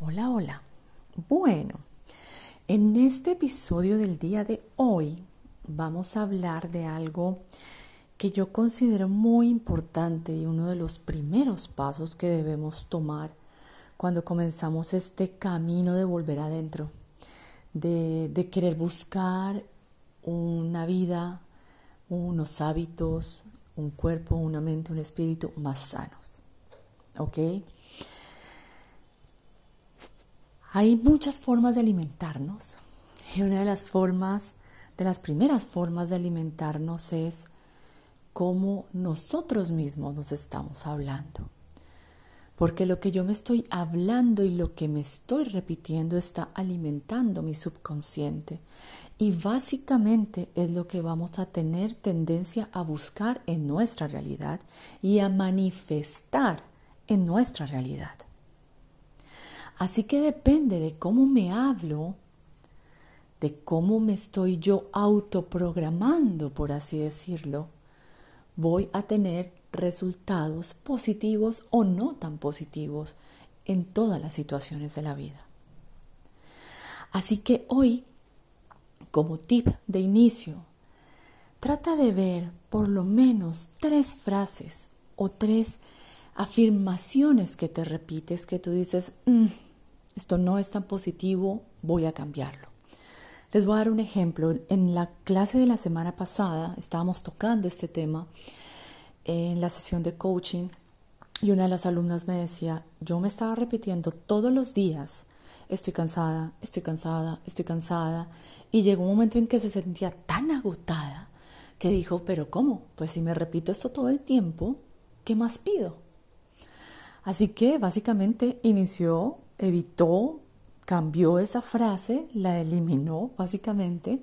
Hola, hola. Bueno, en este episodio del día de hoy vamos a hablar de algo que yo considero muy importante y uno de los primeros pasos que debemos tomar cuando comenzamos este camino de volver adentro, de, querer buscar una vida, unos hábitos, un cuerpo, una mente, un espíritu más sanos. ¿Ok? Hay muchas formas de alimentarnos y una de las formas, de las primeras formas de alimentarnos es cómo nosotros mismos nos estamos hablando. Porque lo que yo me estoy hablando y lo que me estoy repitiendo está alimentando mi subconsciente. Y básicamente es lo que vamos a tener tendencia a buscar en nuestra realidad y a manifestar en nuestra realidad. Así que depende de cómo me hablo, de cómo me estoy yo autoprogramando, por así decirlo, voy a tener resultados positivos o no tan positivos en todas las situaciones de la vida. Así que hoy, como tip de inicio, trata de ver por lo menos tres frases o tres afirmaciones que te repites que tú dices, mm, esto no es tan positivo, voy a cambiarlo. Les voy a dar un ejemplo. En la clase de la semana pasada estábamos tocando este tema en la sesión de coaching y una de las alumnas me decía, yo me estaba repitiendo todos los días, estoy cansada, estoy cansada, estoy cansada, y llegó un momento en que se sentía tan agotada que dijo, pero ¿cómo? Pues si me repito esto todo el tiempo, ¿qué más pido? Así que básicamente inició evitó, cambió esa frase, la eliminó básicamente,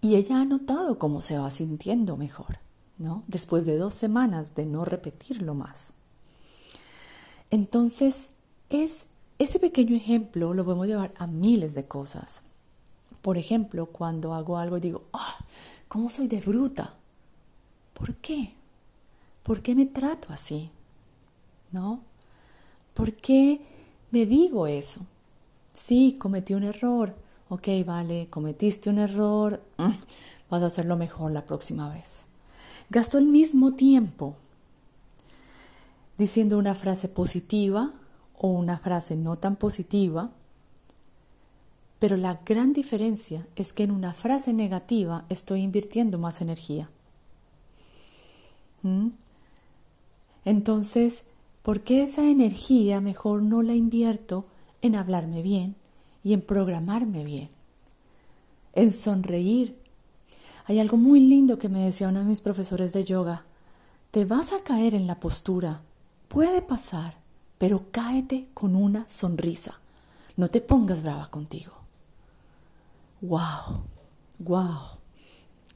y ella ha notado cómo se va sintiendo mejor, ¿no? Después de dos semanas de no repetirlo más. Entonces, es ese pequeño ejemplo lo podemos llevar a miles de cosas. Por ejemplo, cuando hago algo y digo, ah, ¿cómo soy de bruta? ¿Por qué? ¿Por qué me trato así? ¿No? ¿Por qué me digo eso. Sí, cometí un error. Ok, vale, cometiste un error. Mm, vas a hacerlo mejor la próxima vez. Gasto el mismo tiempo diciendo una frase positiva o una frase no tan positiva, pero la gran diferencia es que en una frase negativa estoy invirtiendo más energía. ¿Mm? Entonces, ¿Por qué esa energía mejor no la invierto en hablarme bien y en programarme bien? En sonreír. Hay algo muy lindo que me decía uno de mis profesores de yoga. Te vas a caer en la postura. Puede pasar, pero cáete con una sonrisa. No te pongas brava contigo. ¡Wow! ¡Wow!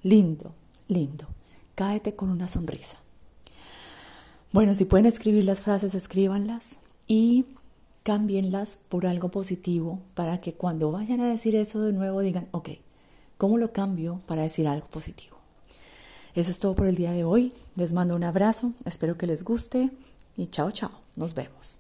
Lindo, lindo. Cáete con una sonrisa. Bueno, si pueden escribir las frases, escríbanlas y cámbienlas por algo positivo para que cuando vayan a decir eso de nuevo digan, ok, ¿cómo lo cambio para decir algo positivo? Eso es todo por el día de hoy. Les mando un abrazo, espero que les guste y chao, chao, nos vemos.